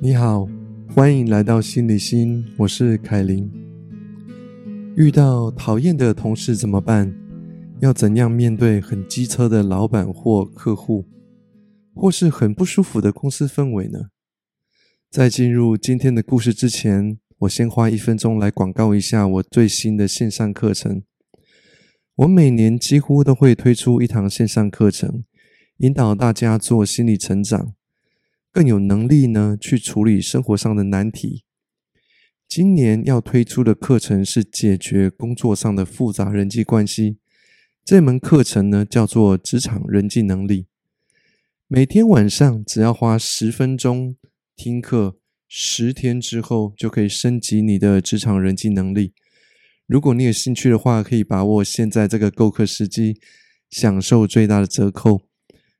你好，欢迎来到心理心，我是凯琳。遇到讨厌的同事怎么办？要怎样面对很机车的老板或客户，或是很不舒服的公司氛围呢？在进入今天的故事之前，我先花一分钟来广告一下我最新的线上课程。我每年几乎都会推出一堂线上课程，引导大家做心理成长。更有能力呢，去处理生活上的难题。今年要推出的课程是解决工作上的复杂人际关系。这门课程呢，叫做职场人际能力。每天晚上只要花十分钟听课，十天之后就可以升级你的职场人际能力。如果你有兴趣的话，可以把握现在这个购课时机，享受最大的折扣。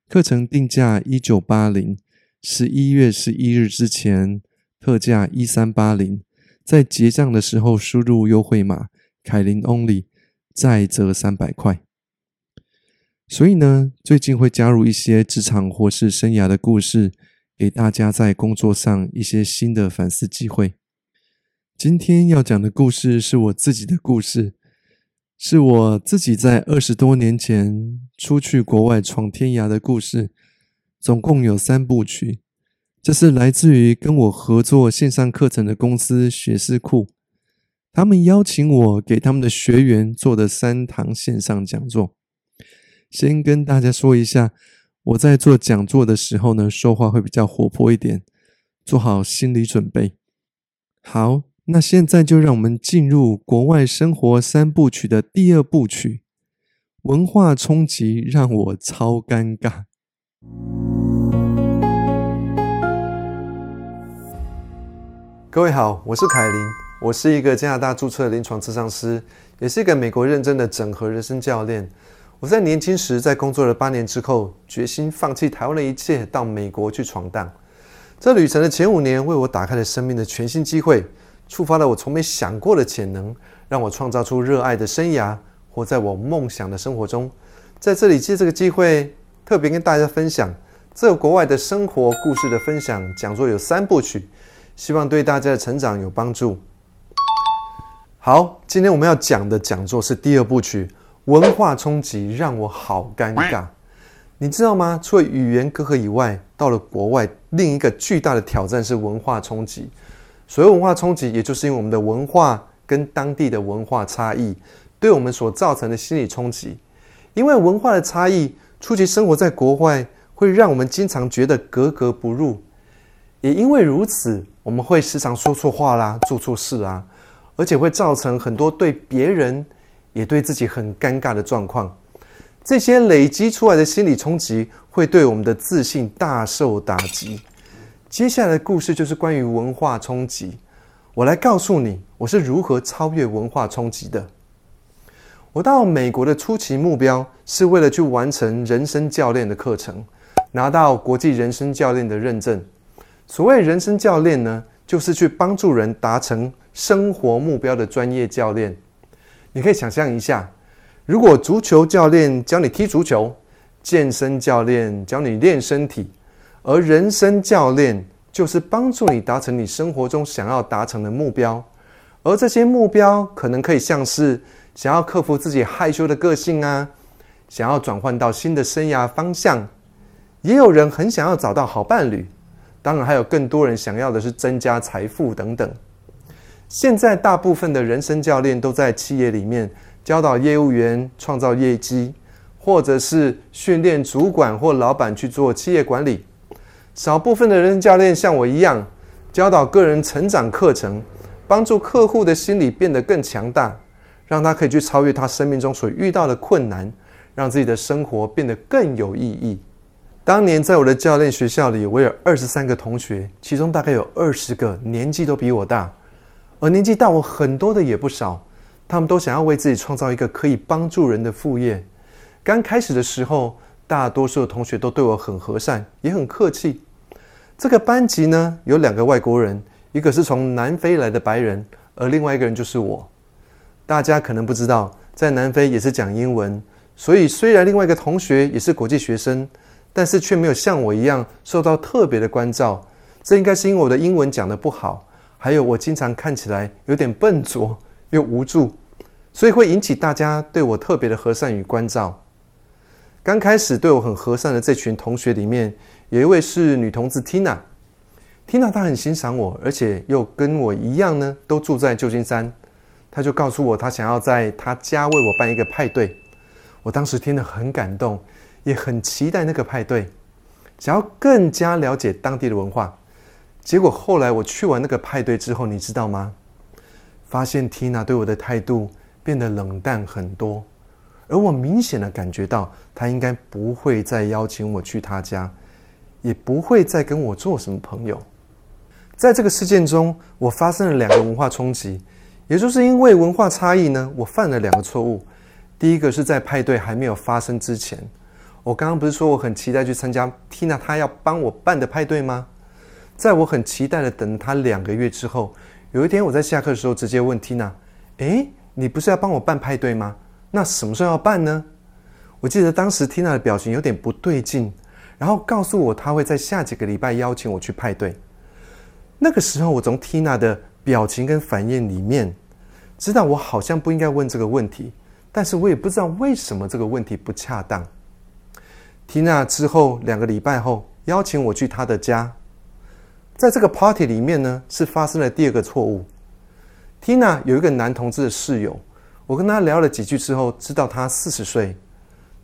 课程定价一九八零。十一月十一日之前特价一三八零，在结账的时候输入优惠码凯琳 Only，再折三百块。所以呢，最近会加入一些职场或是生涯的故事，给大家在工作上一些新的反思机会。今天要讲的故事是我自己的故事，是我自己在二十多年前出去国外闯天涯的故事。总共有三部曲，这是来自于跟我合作线上课程的公司学思库，他们邀请我给他们的学员做的三堂线上讲座。先跟大家说一下，我在做讲座的时候呢，说话会比较活泼一点，做好心理准备。好，那现在就让我们进入国外生活三部曲的第二部曲——文化冲击让我超尴尬。各位好，我是凯琳，我是一个加拿大注册的临床咨商师，也是一个美国认真的整合人生教练。我在年轻时，在工作了八年之后，决心放弃台湾的一切，到美国去闯荡。这旅程的前五年，为我打开了生命的全新机会，触发了我从没想过的潜能，让我创造出热爱的生涯，活在我梦想的生活中。在这里借这个机会。特别跟大家分享这国外的生活故事的分享讲座有三部曲，希望对大家的成长有帮助。好，今天我们要讲的讲座是第二部曲，文化冲击让我好尴尬。你知道吗？除了语言隔阂以外，到了国外，另一个巨大的挑战是文化冲击。所谓文化冲击，也就是因为我们的文化跟当地的文化差异，对我们所造成的心理冲击。因为文化的差异。初期生活在国外，会让我们经常觉得格格不入，也因为如此，我们会时常说错话啦，做错事啊，而且会造成很多对别人也对自己很尴尬的状况。这些累积出来的心理冲击，会对我们的自信大受打击。接下来的故事就是关于文化冲击，我来告诉你，我是如何超越文化冲击的。我到美国的初期目标是为了去完成人生教练的课程，拿到国际人生教练的认证。所谓人生教练呢，就是去帮助人达成生活目标的专业教练。你可以想象一下，如果足球教练教你踢足球，健身教练教你练身体，而人生教练就是帮助你达成你生活中想要达成的目标。而这些目标可能可以像是。想要克服自己害羞的个性啊，想要转换到新的生涯方向，也有人很想要找到好伴侣，当然还有更多人想要的是增加财富等等。现在大部分的人生教练都在企业里面教导业务员创造业绩，或者是训练主管或老板去做企业管理。少部分的人生教练像我一样，教导个人成长课程，帮助客户的心理变得更强大。让他可以去超越他生命中所遇到的困难，让自己的生活变得更有意义。当年在我的教练学校里，我有二十三个同学，其中大概有二十个年纪都比我大，而年纪大我很多的也不少。他们都想要为自己创造一个可以帮助人的副业。刚开始的时候，大多数的同学都对我很和善，也很客气。这个班级呢，有两个外国人，一个是从南非来的白人，而另外一个人就是我。大家可能不知道，在南非也是讲英文，所以虽然另外一个同学也是国际学生，但是却没有像我一样受到特别的关照，这应该是因为我的英文讲的不好，还有我经常看起来有点笨拙又无助，所以会引起大家对我特别的和善与关照。刚开始对我很和善的这群同学里面，有一位是女同志 Tina。Tina 她很欣赏我，而且又跟我一样呢，都住在旧金山。他就告诉我，他想要在他家为我办一个派对。我当时听得很感动，也很期待那个派对，想要更加了解当地的文化。结果后来我去完那个派对之后，你知道吗？发现 Tina 对我的态度变得冷淡很多，而我明显的感觉到，她应该不会再邀请我去她家，也不会再跟我做什么朋友。在这个事件中，我发生了两个文化冲击，也就是因为文化差异呢，我犯了两个错误。第一个是在派对还没有发生之前，我刚刚不是说我很期待去参加 Tina 她要帮我办的派对吗？在我很期待的等她两个月之后，有一天我在下课的时候直接问 Tina：“ 哎，你不是要帮我办派对吗？那什么时候要办呢？”我记得当时 Tina 的表情有点不对劲，然后告诉我她会在下几个礼拜邀请我去派对。那个时候，我从 Tina 的表情跟反应里面，知道我好像不应该问这个问题，但是我也不知道为什么这个问题不恰当。缇娜之后两个礼拜后邀请我去她的家，在这个 party 里面呢，是发生了第二个错误。缇娜有一个男同志的室友，我跟他聊了几句之后，知道他四十岁。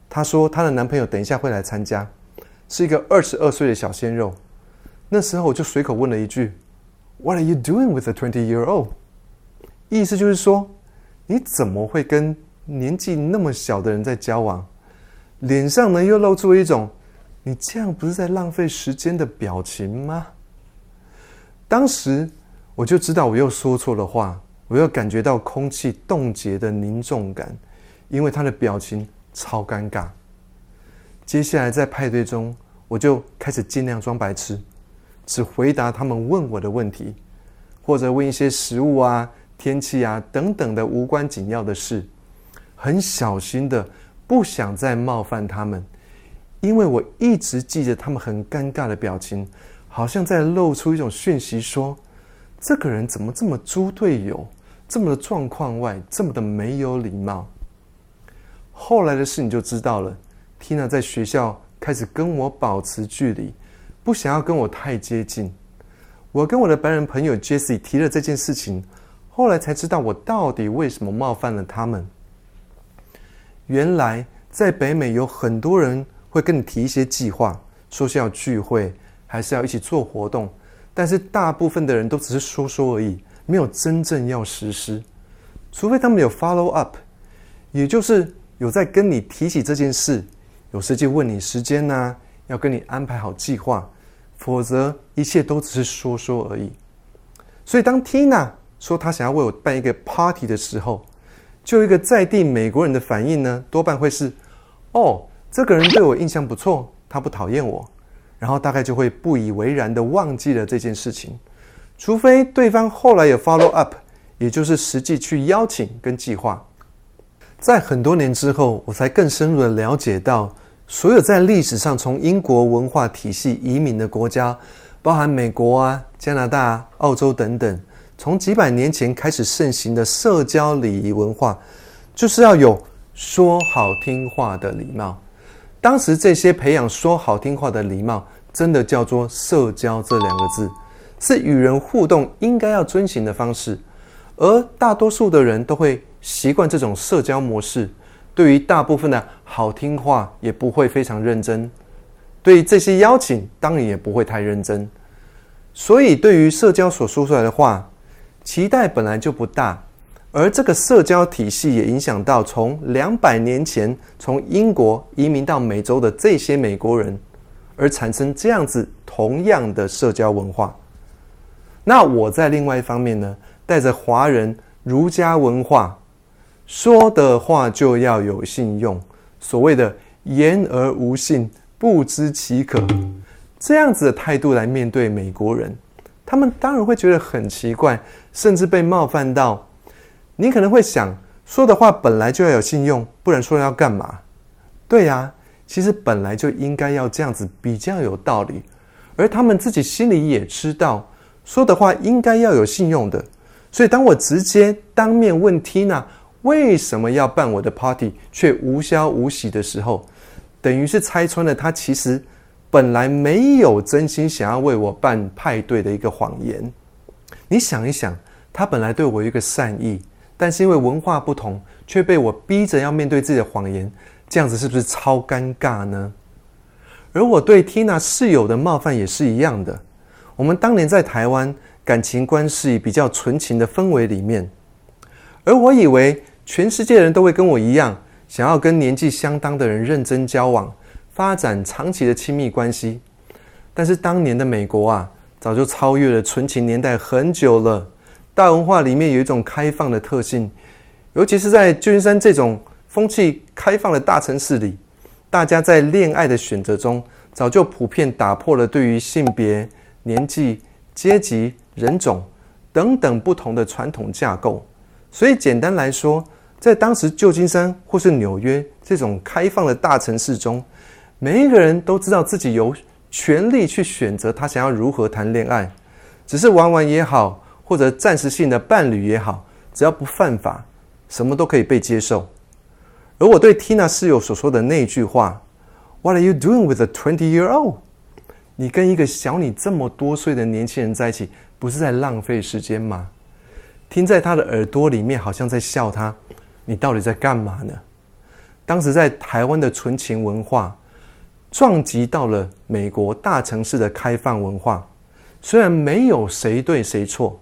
她说她的男朋友等一下会来参加，是一个二十二岁的小鲜肉。那时候我就随口问了一句。What are you doing with a twenty-year-old？意思就是说，你怎么会跟年纪那么小的人在交往？脸上呢又露出一种“你这样不是在浪费时间”的表情吗？当时我就知道我又说错了话，我又感觉到空气冻结的凝重感，因为他的表情超尴尬。接下来在派对中，我就开始尽量装白痴。只回答他们问我的问题，或者问一些食物啊、天气啊等等的无关紧要的事，很小心的，不想再冒犯他们，因为我一直记着他们很尴尬的表情，好像在露出一种讯息，说这个人怎么这么猪队友，这么的状况外，这么的没有礼貌。后来的事你就知道了，Tina 在学校开始跟我保持距离。不想要跟我太接近。我跟我的白人朋友 Jesse 提了这件事情，后来才知道我到底为什么冒犯了他们。原来在北美有很多人会跟你提一些计划，说是要聚会，还是要一起做活动，但是大部分的人都只是说说而已，没有真正要实施。除非他们有 follow up，也就是有在跟你提起这件事，有时就问你时间呐，要跟你安排好计划。否则，一切都只是说说而已。所以，当 Tina 说她想要为我办一个 party 的时候，就一个在地美国人的反应呢，多半会是：“哦，这个人对我印象不错，他不讨厌我。”然后大概就会不以为然的忘记了这件事情。除非对方后来有 follow up，也就是实际去邀请跟计划。在很多年之后，我才更深入的了解到。所有在历史上从英国文化体系移民的国家，包含美国啊、加拿大、澳洲等等，从几百年前开始盛行的社交礼仪文化，就是要有说好听话的礼貌。当时这些培养说好听话的礼貌，真的叫做社交这两个字，是与人互动应该要遵循的方式，而大多数的人都会习惯这种社交模式。对于大部分的好听话也不会非常认真，对于这些邀请当然也不会太认真，所以对于社交所说出来的话，期待本来就不大，而这个社交体系也影响到从两百年前从英国移民到美洲的这些美国人，而产生这样子同样的社交文化。那我在另外一方面呢，带着华人儒家文化。说的话就要有信用，所谓的言而无信，不知其可。这样子的态度来面对美国人，他们当然会觉得很奇怪，甚至被冒犯到。你可能会想，说的话本来就要有信用，不然说要干嘛？对呀，其实本来就应该要这样子，比较有道理，而他们自己心里也知道，说的话应该要有信用的。所以，当我直接当面问 Tina 为什么要办我的 party 却无消无息的时候，等于是拆穿了他其实本来没有真心想要为我办派对的一个谎言。你想一想，他本来对我一个善意，但是因为文化不同，却被我逼着要面对自己的谎言，这样子是不是超尴尬呢？而我对 Tina 室友的冒犯也是一样的。我们当年在台湾感情关系比较纯情的氛围里面，而我以为全世界人都会跟我一样，想要跟年纪相当的人认真交往，发展长期的亲密关系。但是当年的美国啊。早就超越了纯情年代很久了。大文化里面有一种开放的特性，尤其是在旧金山这种风气开放的大城市里，大家在恋爱的选择中，早就普遍打破了对于性别、年纪、阶级、人种等等不同的传统架构。所以简单来说，在当时旧金山或是纽约这种开放的大城市中，每一个人都知道自己有。权力去选择他想要如何谈恋爱，只是玩玩也好，或者暂时性的伴侣也好，只要不犯法，什么都可以被接受。而我对 Tina 室友所说的那句话：“What are you doing with a twenty-year-old？” 你跟一个小你这么多岁的年轻人在一起，不是在浪费时间吗？听在他的耳朵里面，好像在笑他。你到底在干嘛呢？当时在台湾的纯情文化。撞击到了美国大城市的开放文化，虽然没有谁对谁错，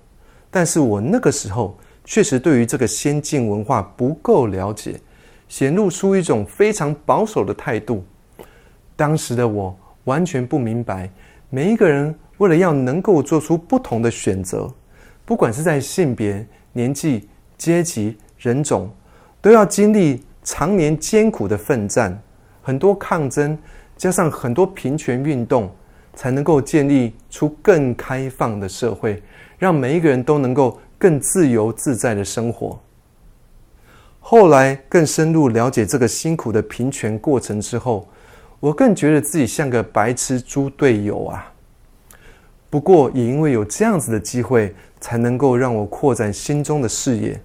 但是我那个时候确实对于这个先进文化不够了解，显露出一种非常保守的态度。当时的我完全不明白，每一个人为了要能够做出不同的选择，不管是在性别、年纪、阶级、人种，都要经历常年艰苦的奋战，很多抗争。加上很多平权运动，才能够建立出更开放的社会，让每一个人都能够更自由自在的生活。后来更深入了解这个辛苦的平权过程之后，我更觉得自己像个白痴猪队友啊！不过也因为有这样子的机会，才能够让我扩展心中的视野，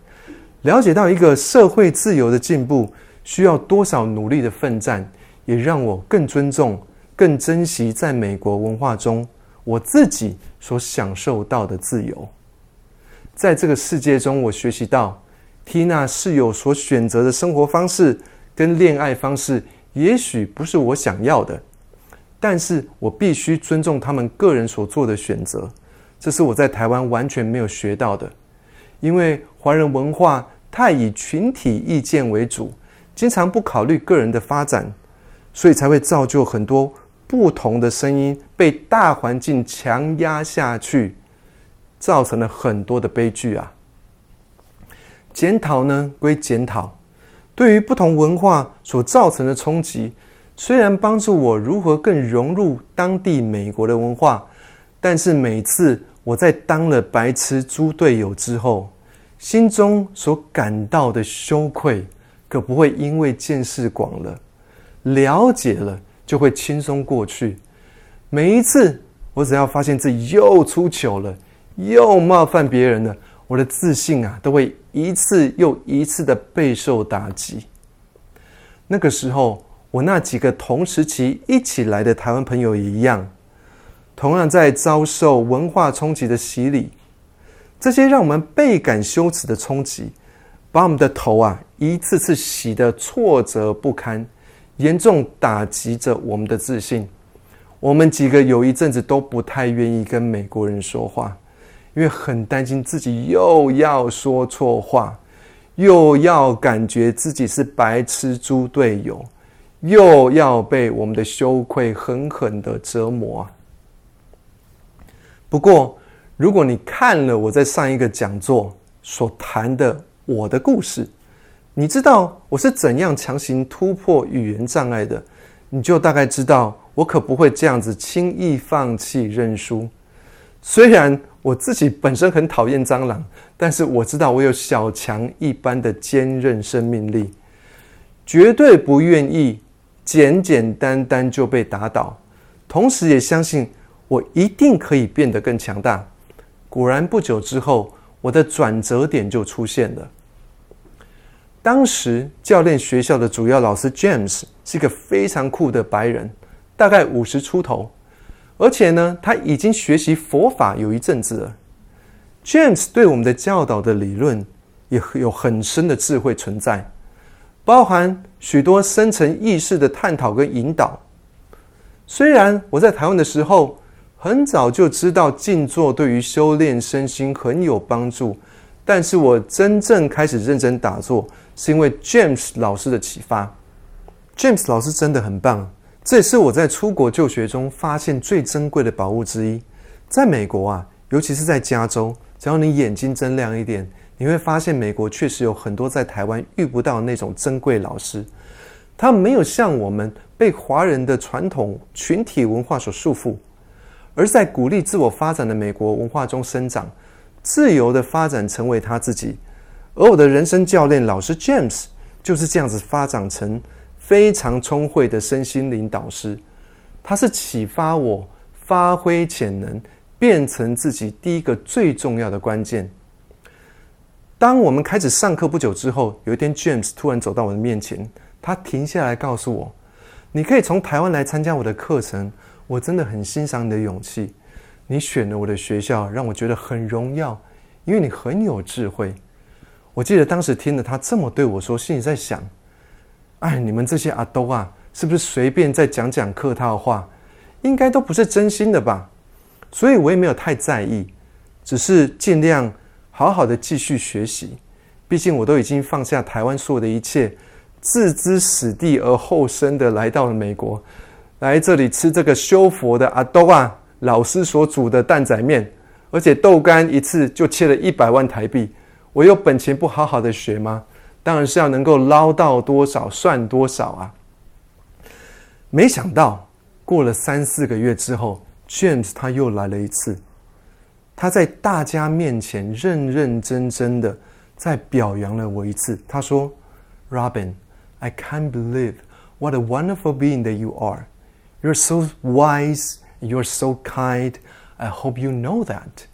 了解到一个社会自由的进步需要多少努力的奋战。也让我更尊重、更珍惜在美国文化中我自己所享受到的自由。在这个世界中，我学习到缇娜室友所选择的生活方式跟恋爱方式，也许不是我想要的，但是我必须尊重他们个人所做的选择。这是我在台湾完全没有学到的，因为华人文化太以群体意见为主，经常不考虑个人的发展。所以才会造就很多不同的声音被大环境强压下去，造成了很多的悲剧啊。检讨呢归检讨，对于不同文化所造成的冲击，虽然帮助我如何更融入当地美国的文化，但是每次我在当了白痴猪队友之后，心中所感到的羞愧，可不会因为见识广了。了解了就会轻松过去。每一次我只要发现自己又出糗了，又冒犯别人了，我的自信啊都会一次又一次的备受打击。那个时候，我那几个同时期一起来的台湾朋友也一样，同样在遭受文化冲击的洗礼。这些让我们倍感羞耻的冲击，把我们的头啊一次次洗得挫折不堪。严重打击着我们的自信。我们几个有一阵子都不太愿意跟美国人说话，因为很担心自己又要说错话，又要感觉自己是白痴猪队友，又要被我们的羞愧狠狠的折磨。不过，如果你看了我在上一个讲座所谈的我的故事，你知道我是怎样强行突破语言障碍的，你就大概知道我可不会这样子轻易放弃认输。虽然我自己本身很讨厌蟑螂，但是我知道我有小强一般的坚韧生命力，绝对不愿意简简单单就被打倒。同时也相信我一定可以变得更强大。果然，不久之后，我的转折点就出现了。当时教练学校的主要老师 James 是一个非常酷的白人，大概五十出头，而且呢，他已经学习佛法有一阵子了。James 对我们的教导的理论也有很深的智慧存在，包含许多深层意识的探讨跟引导。虽然我在台湾的时候很早就知道静坐对于修炼身心很有帮助，但是我真正开始认真打坐，是因为 James 老师的启发。James 老师真的很棒，这也是我在出国就学中发现最珍贵的宝物之一。在美国啊，尤其是在加州。只要你眼睛睁亮一点，你会发现美国确实有很多在台湾遇不到那种珍贵老师。他没有像我们被华人的传统群体文化所束缚，而在鼓励自我发展的美国文化中生长，自由的发展成为他自己。而我的人生教练老师 James 就是这样子发展成非常聪慧的身心灵导师。他是启发我发挥潜能。变成自己第一个最重要的关键。当我们开始上课不久之后，有一天，James 突然走到我的面前，他停下来告诉我：“你可以从台湾来参加我的课程，我真的很欣赏你的勇气。你选了我的学校，让我觉得很荣耀，因为你很有智慧。”我记得当时听了他这么对我说，心里在想：“哎，你们这些阿兜啊，是不是随便在讲讲客套话？应该都不是真心的吧？”所以我也没有太在意，只是尽量好好的继续学习。毕竟我都已经放下台湾所有的一切，置之死地而后生的来到了美国，来这里吃这个修佛的阿多啊老师所煮的蛋仔面，而且豆干一次就切了一百万台币。我有本钱不好好的学吗？当然是要能够捞到多少算多少啊！没想到过了三四个月之后。James 他又来了一次，他在大家面前认认真真的在表扬了我一次。他说：“Robin, I can't believe what a wonderful being that you are. You're so wise, you're so kind. I hope you know that.”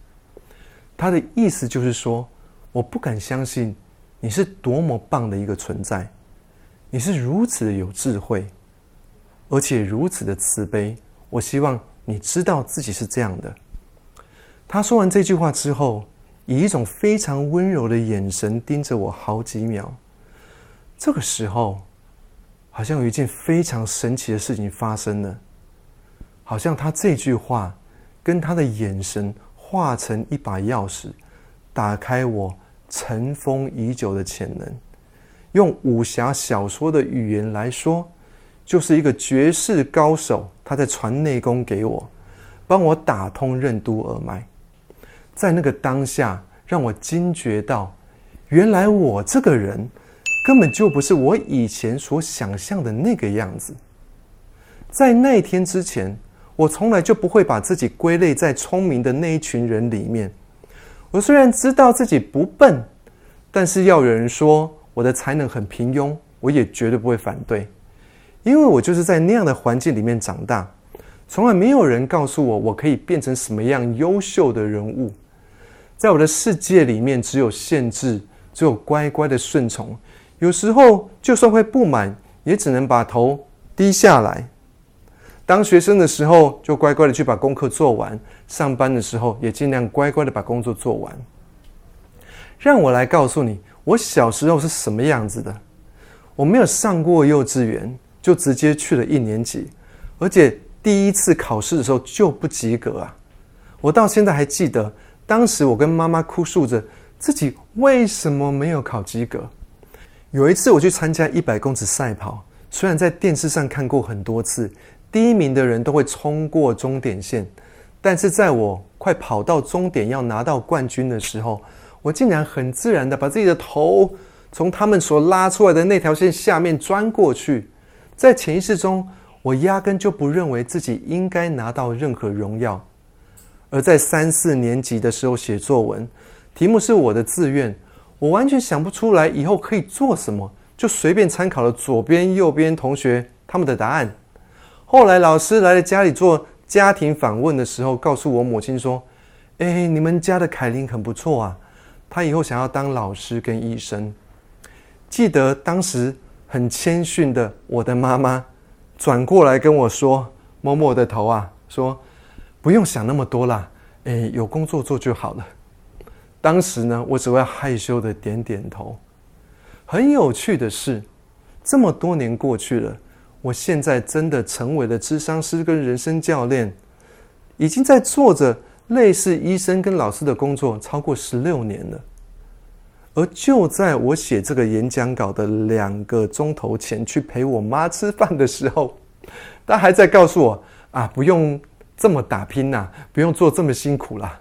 他的意思就是说，我不敢相信你是多么棒的一个存在，你是如此的有智慧，而且如此的慈悲。我希望。你知道自己是这样的。他说完这句话之后，以一种非常温柔的眼神盯着我好几秒。这个时候，好像有一件非常神奇的事情发生了。好像他这句话跟他的眼神化成一把钥匙，打开我尘封已久的潜能。用武侠小说的语言来说。就是一个绝世高手，他在传内功给我，帮我打通任督二脉。在那个当下，让我惊觉到，原来我这个人根本就不是我以前所想象的那个样子。在那天之前，我从来就不会把自己归类在聪明的那一群人里面。我虽然知道自己不笨，但是要有人说我的才能很平庸，我也绝对不会反对。因为我就是在那样的环境里面长大，从来没有人告诉我我可以变成什么样优秀的人物。在我的世界里面，只有限制，只有乖乖的顺从。有时候就算会不满，也只能把头低下来。当学生的时候，就乖乖的去把功课做完；上班的时候，也尽量乖乖的把工作做完。让我来告诉你，我小时候是什么样子的。我没有上过幼稚园。就直接去了一年级，而且第一次考试的时候就不及格啊！我到现在还记得，当时我跟妈妈哭诉着自己为什么没有考及格。有一次我去参加一百公尺赛跑，虽然在电视上看过很多次，第一名的人都会冲过终点线，但是在我快跑到终点要拿到冠军的时候，我竟然很自然的把自己的头从他们所拉出来的那条线下面钻过去。在潜意识中，我压根就不认为自己应该拿到任何荣耀。而在三四年级的时候写作文，题目是我的志愿，我完全想不出来以后可以做什么，就随便参考了左边、右边同学他们的答案。后来老师来了家里做家庭访问的时候，告诉我母亲说：“哎，你们家的凯琳很不错啊，她以后想要当老师跟医生。”记得当时很谦逊的我的妈妈转过来跟我说，摸摸我的头啊，说：“不用想那么多啦，哎，有工作做就好了。”当时呢，我只会害羞的点点头。很有趣的是，这么多年过去了。我现在真的成为了智商师跟人生教练，已经在做着类似医生跟老师的工作超过十六年了。而就在我写这个演讲稿的两个钟头前去陪我妈吃饭的时候，她还在告诉我：“啊，不用这么打拼呐，不用做这么辛苦啦。”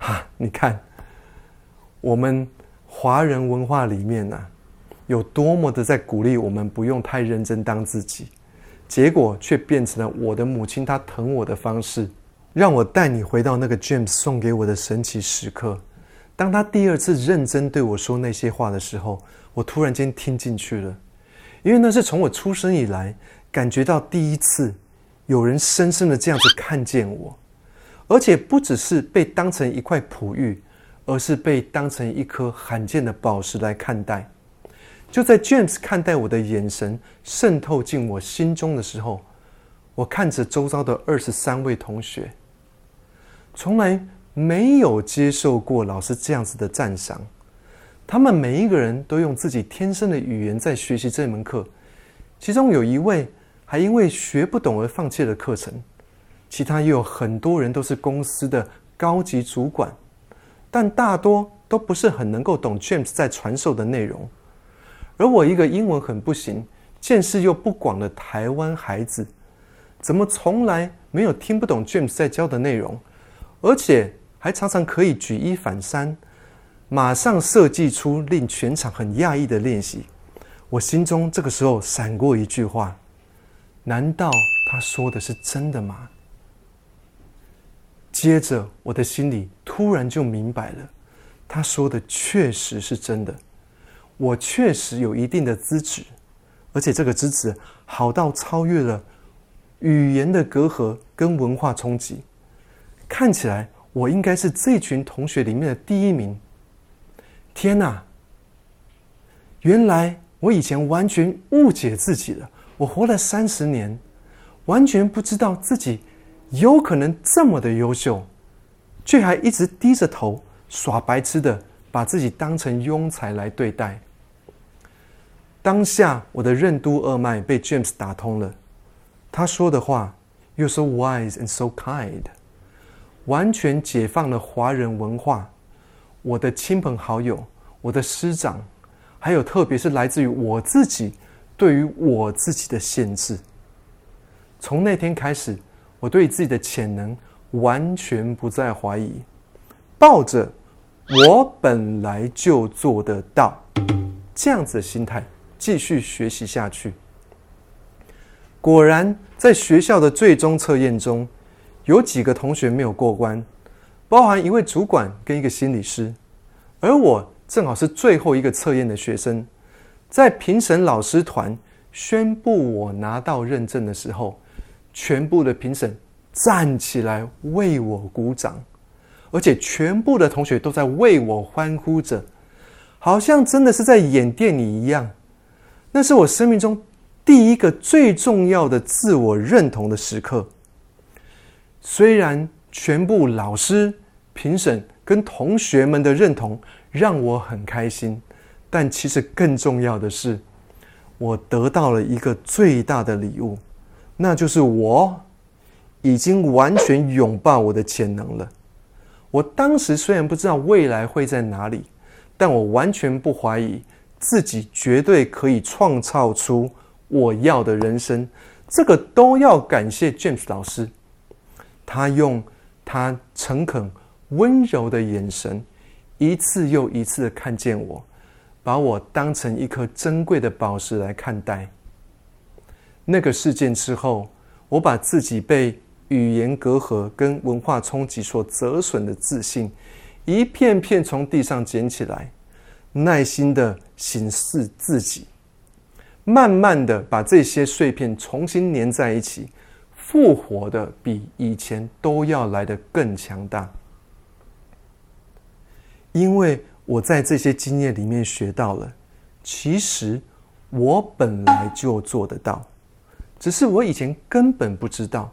哈，你看，我们华人文化里面呐。有多么的在鼓励我们不用太认真当自己，结果却变成了我的母亲她疼我的方式，让我带你回到那个 James 送给我的神奇时刻。当他第二次认真对我说那些话的时候，我突然间听进去了，因为那是从我出生以来感觉到第一次有人深深的这样子看见我，而且不只是被当成一块璞玉，而是被当成一颗罕见的宝石来看待。就在 James 看待我的眼神渗透进我心中的时候，我看着周遭的二十三位同学，从来没有接受过老师这样子的赞赏。他们每一个人都用自己天生的语言在学习这门课，其中有一位还因为学不懂而放弃了课程，其他也有很多人都是公司的高级主管，但大多都不是很能够懂 James 在传授的内容。而我一个英文很不行、见识又不广的台湾孩子，怎么从来没有听不懂 James 在教的内容，而且还常常可以举一反三，马上设计出令全场很讶异的练习？我心中这个时候闪过一句话：难道他说的是真的吗？接着我的心里突然就明白了，他说的确实是真的。我确实有一定的资质，而且这个资质好到超越了语言的隔阂跟文化冲击。看起来我应该是这群同学里面的第一名。天哪！原来我以前完全误解自己了。我活了三十年，完全不知道自己有可能这么的优秀，却还一直低着头耍白痴的把自己当成庸才来对待。当下，我的任督二脉被 James 打通了。他说的话，“You're so wise and so kind”，完全解放了华人文化。我的亲朋好友、我的师长，还有特别是来自于我自己，对于我自己的限制。从那天开始，我对自己的潜能完全不再怀疑，抱着“我本来就做得到”这样子的心态。继续学习下去。果然，在学校的最终测验中，有几个同学没有过关，包含一位主管跟一个心理师，而我正好是最后一个测验的学生。在评审老师团宣布我拿到认证的时候，全部的评审站起来为我鼓掌，而且全部的同学都在为我欢呼着，好像真的是在演电影一样。那是我生命中第一个最重要的自我认同的时刻。虽然全部老师、评审跟同学们的认同让我很开心，但其实更重要的是，我得到了一个最大的礼物，那就是我已经完全拥抱我的潜能了。我当时虽然不知道未来会在哪里，但我完全不怀疑。自己绝对可以创造出我要的人生，这个都要感谢 James 老师。他用他诚恳、温柔的眼神，一次又一次的看见我，把我当成一颗珍贵的宝石来看待。那个事件之后，我把自己被语言隔阂跟文化冲击所折损的自信，一片片从地上捡起来。耐心的审视自己，慢慢的把这些碎片重新粘在一起，复活的比以前都要来的更强大。因为我在这些经验里面学到了，其实我本来就做得到，只是我以前根本不知道。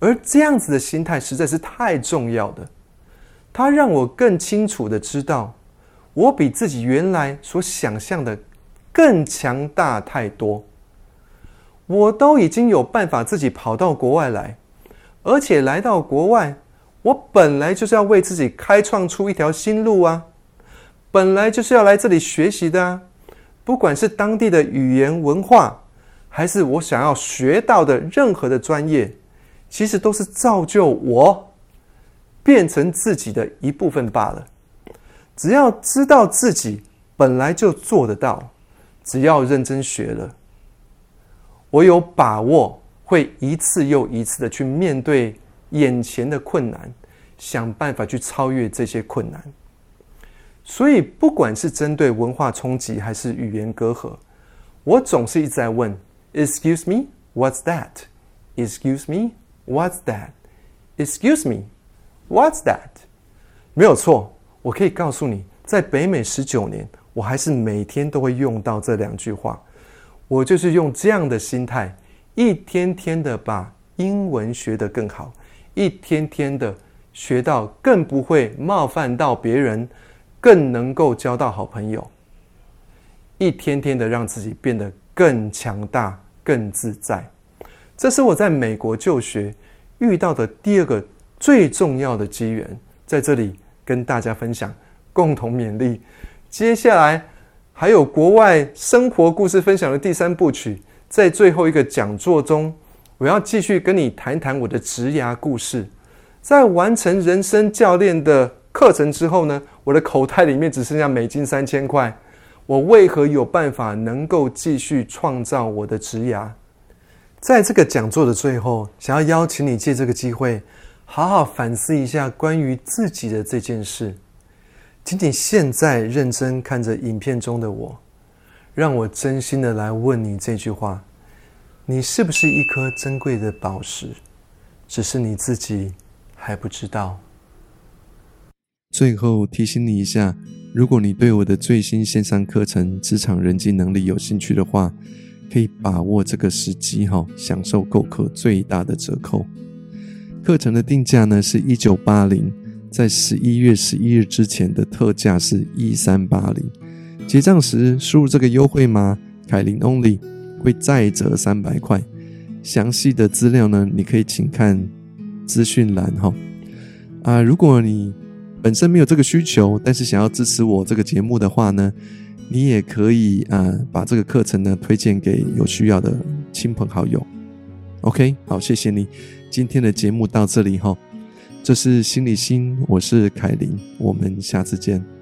而这样子的心态实在是太重要的，它让我更清楚的知道，我比自己原来所想象的更强大太多。我都已经有办法自己跑到国外来，而且来到国外，我本来就是要为自己开创出一条新路啊，本来就是要来这里学习的啊，不管是当地的语言文化，还是我想要学到的任何的专业。其实都是造就我变成自己的一部分罢了。只要知道自己本来就做得到，只要认真学了，我有把握会一次又一次的去面对眼前的困难，想办法去超越这些困难。所以，不管是针对文化冲击还是语言隔阂，我总是一直在问：“Excuse me, what's that? Excuse me.” What's that? Excuse me. What's that? 没有错，我可以告诉你，在北美十九年，我还是每天都会用到这两句话。我就是用这样的心态，一天天的把英文学得更好，一天天的学到更不会冒犯到别人，更能够交到好朋友，一天天的让自己变得更强大、更自在。这是我在美国就学遇到的第二个最重要的机缘，在这里跟大家分享，共同勉励。接下来还有国外生活故事分享的第三部曲，在最后一个讲座中，我要继续跟你谈谈我的职涯故事。在完成人生教练的课程之后呢，我的口袋里面只剩下美金三千块，我为何有办法能够继续创造我的职涯？在这个讲座的最后，想要邀请你借这个机会，好好反思一下关于自己的这件事。仅仅现在认真看着影片中的我，让我真心的来问你这句话：你是不是一颗珍贵的宝石？只是你自己还不知道。最后提醒你一下，如果你对我的最新线上课程《职场人际能力》有兴趣的话。可以把握这个时机哈，享受购课最大的折扣。课程的定价呢是一九八零，在十一月十一日之前的特价是一三八零。结账时输入这个优惠码凯琳 Only 会再折三百块。详细的资料呢，你可以请看资讯栏哈。啊，如果你本身没有这个需求，但是想要支持我这个节目的话呢？你也可以啊，把这个课程呢推荐给有需要的亲朋好友。OK，好，谢谢你。今天的节目到这里哈，这是心理心，我是凯琳，我们下次见。